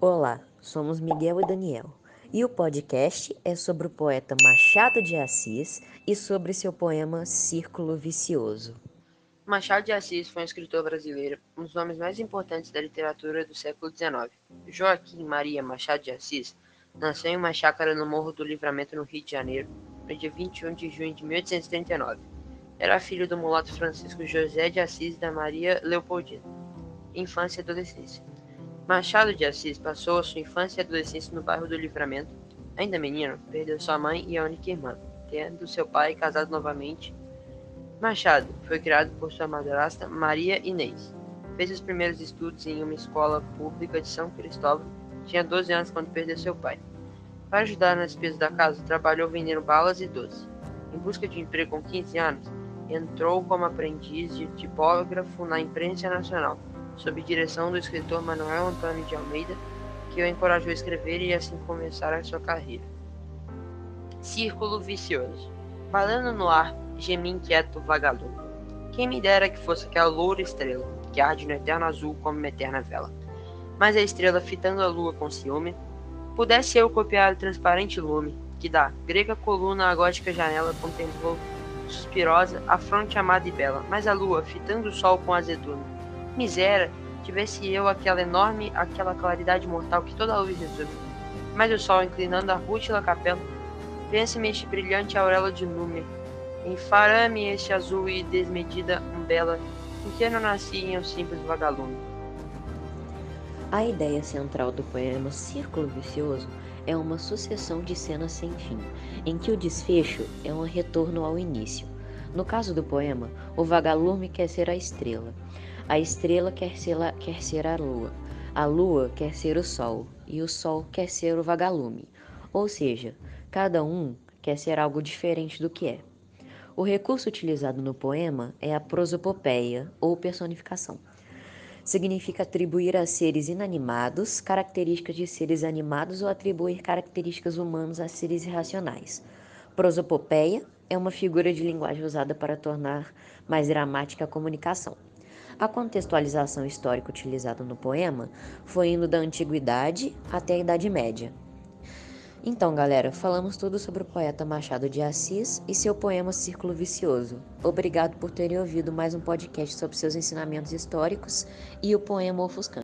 Olá, somos Miguel e Daniel e o podcast é sobre o poeta Machado de Assis e sobre seu poema Círculo Vicioso. Machado de Assis foi um escritor brasileiro, um dos nomes mais importantes da literatura do século XIX. Joaquim Maria Machado de Assis nasceu em uma chácara no Morro do Livramento, no Rio de Janeiro, no dia 21 de junho de 1839. Era filho do mulato Francisco José de Assis e da Maria Leopoldina. Infância e adolescência. Machado de Assis passou sua infância e adolescência no bairro do Livramento. Ainda menino, perdeu sua mãe e a única irmã, tendo seu pai casado novamente. Machado foi criado por sua madrasta Maria Inês. Fez os primeiros estudos em uma escola pública de São Cristóvão. Tinha 12 anos quando perdeu seu pai. Para ajudar nas despesas da casa, trabalhou vendendo balas e doces. Em busca de emprego com 15 anos, entrou como aprendiz de tipógrafo na imprensa nacional sob direção do escritor Manuel Antônio de Almeida, que o encorajou a escrever e assim começar a sua carreira. Círculo vicioso. Balando no ar, gemi inquieto vagalume. Quem me dera que fosse aquela loura estrela, que arde no eterno azul como uma eterna vela. Mas a estrela, fitando a lua com ciúme, pudesse eu copiar o transparente lume, que da grega coluna à gótica janela contemplou, suspirosa, a fronte amada e bela, mas a lua, fitando o sol com azedume, Misera, tivesse eu aquela enorme, aquela claridade mortal que toda a luz resume. Mas o sol, inclinando a rútila capela, pensa-me este brilhante auréola de número, enfarame este azul e desmedida umbela, em que não nasci em um simples vagalume. A ideia central do poema Círculo Vicioso é uma sucessão de cenas sem fim, em que o desfecho é um retorno ao início. No caso do poema, o vagalume quer ser a estrela. A estrela quer ser, quer ser a lua, a lua quer ser o sol, e o sol quer ser o vagalume. Ou seja, cada um quer ser algo diferente do que é. O recurso utilizado no poema é a prosopopeia, ou personificação. Significa atribuir a seres inanimados características de seres animados ou atribuir características humanas a seres irracionais. Prosopopeia é uma figura de linguagem usada para tornar mais dramática a comunicação. A contextualização histórica utilizada no poema foi indo da antiguidade até a Idade Média. Então, galera, falamos tudo sobre o poeta Machado de Assis e seu poema Círculo Vicioso. Obrigado por terem ouvido mais um podcast sobre seus ensinamentos históricos e o poema Ofuscante.